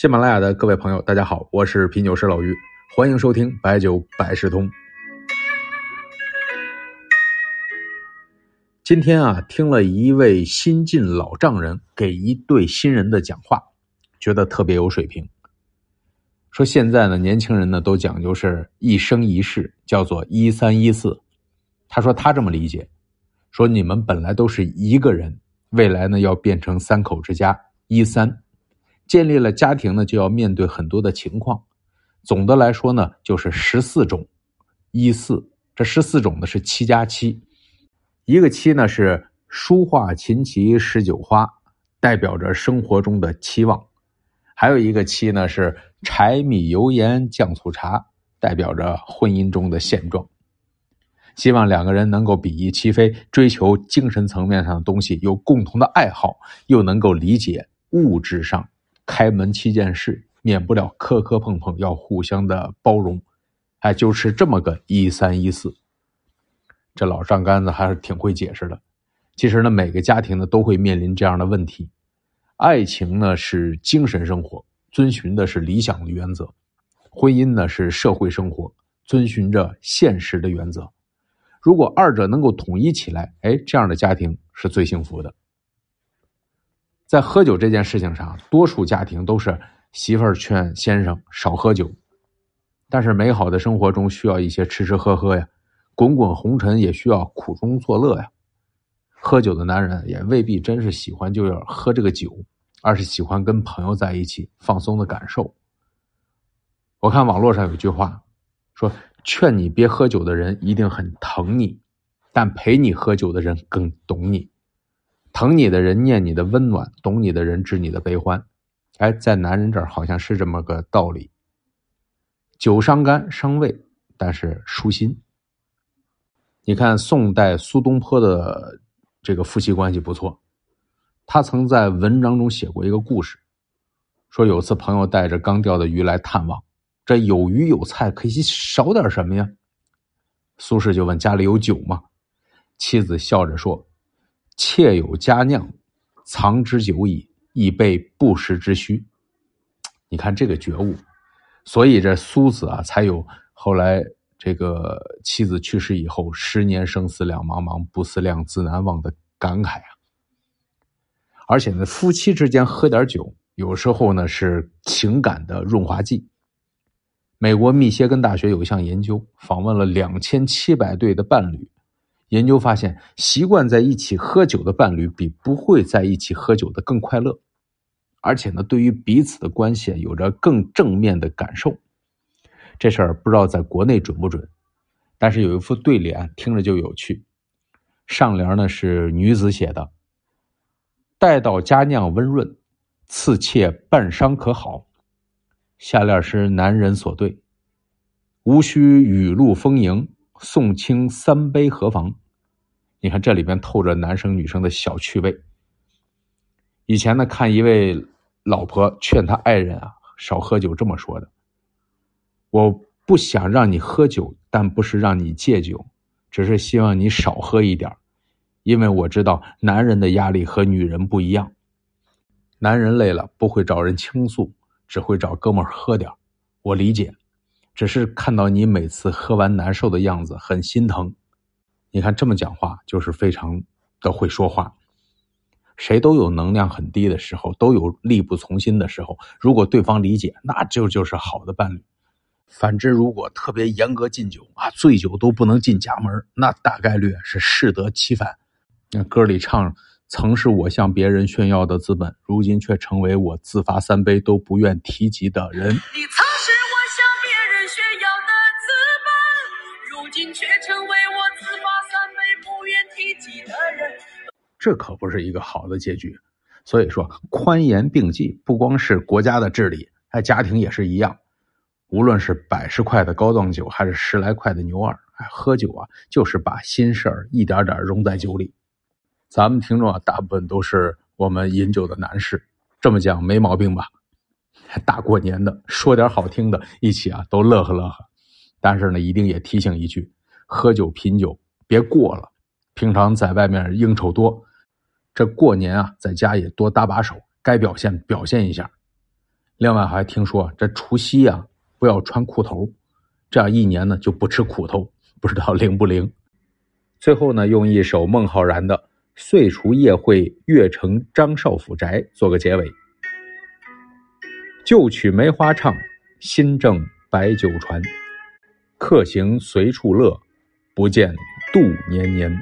喜马拉雅的各位朋友，大家好，我是品酒师老于，欢迎收听白酒百事通。今天啊，听了一位新晋老丈人给一对新人的讲话，觉得特别有水平。说现在呢，年轻人呢都讲究是一生一世，叫做一三一四。他说他这么理解，说你们本来都是一个人，未来呢要变成三口之家，一三。建立了家庭呢，就要面对很多的情况。总的来说呢，就是十四种，一四。这十四种呢是七加七，一个七呢是书画琴棋诗酒花，代表着生活中的期望；还有一个七呢是柴米油盐酱醋茶，代表着婚姻中的现状。希望两个人能够比翼齐飞，追求精神层面上的东西，有共同的爱好，又能够理解物质上。开门七件事，免不了磕磕碰碰，要互相的包容，哎，就是这么个一三一四。这老丈杆子还是挺会解释的。其实呢，每个家庭呢都会面临这样的问题。爱情呢是精神生活，遵循的是理想的原则；婚姻呢是社会生活，遵循着现实的原则。如果二者能够统一起来，哎，这样的家庭是最幸福的。在喝酒这件事情上，多数家庭都是媳妇儿劝先生少喝酒，但是美好的生活中需要一些吃吃喝喝呀，滚滚红尘也需要苦中作乐呀。喝酒的男人也未必真是喜欢就要喝这个酒，而是喜欢跟朋友在一起放松的感受。我看网络上有句话，说劝你别喝酒的人一定很疼你，但陪你喝酒的人更懂你。疼你的人念你的温暖，懂你的人知你的悲欢。哎，在男人这儿好像是这么个道理。酒伤肝伤胃，但是舒心。你看宋代苏东坡的这个夫妻关系不错，他曾在文章中写过一个故事，说有次朋友带着刚钓的鱼来探望，这有鱼有菜，可以少点什么呀？苏轼就问家里有酒吗？妻子笑着说。妾有佳酿，藏之久矣，以备不时之需。你看这个觉悟，所以这苏子啊，才有后来这个妻子去世以后，十年生死两茫茫，不思量，自难忘的感慨啊。而且呢，夫妻之间喝点酒，有时候呢是情感的润滑剂。美国密歇根大学有一项研究，访问了两千七百对的伴侣。研究发现，习惯在一起喝酒的伴侣比不会在一起喝酒的更快乐，而且呢，对于彼此的关系有着更正面的感受。这事儿不知道在国内准不准，但是有一副对联听着就有趣。上联呢是女子写的：“待到佳酿温润，赐妾半觞可好。”下联是男人所对：“无需雨露丰盈，送清三杯何妨。”你看这里边透着男生女生的小趣味。以前呢，看一位老婆劝他爱人啊少喝酒，这么说的：“我不想让你喝酒，但不是让你戒酒，只是希望你少喝一点因为我知道男人的压力和女人不一样。男人累了不会找人倾诉，只会找哥们喝点我理解，只是看到你每次喝完难受的样子，很心疼。”你看这么讲话，就是非常的会说话。谁都有能量很低的时候，都有力不从心的时候。如果对方理解，那就就是好的伴侣。反之，如果特别严格禁酒啊，醉酒都不能进家门，那大概率是适得其反。那歌里唱：“曾是我向别人炫耀的资本，如今却成为我自罚三杯都不愿提及的人。”今却成为我自罚三杯不愿提及的人这可不是一个好的结局，所以说宽严并济，不光是国家的治理，哎，家庭也是一样。无论是百十块的高档酒，还是十来块的牛二，哎，喝酒啊，就是把心事儿一点点融在酒里。咱们听众啊，大部分都是我们饮酒的男士，这么讲没毛病吧？大过年的，说点好听的，一起啊都乐呵乐呵。但是呢，一定也提醒一句：喝酒品酒别过了。平常在外面应酬多。这过年啊，在家也多搭把手，该表现表现一下。另外还听说这除夕啊不要穿裤头，这样一年呢就不吃苦头，不知道灵不灵。最后呢，用一首孟浩然的《岁除夜会月城张少府宅》做个结尾：旧曲梅花唱，新正白酒传。客行随处乐，不见度年年。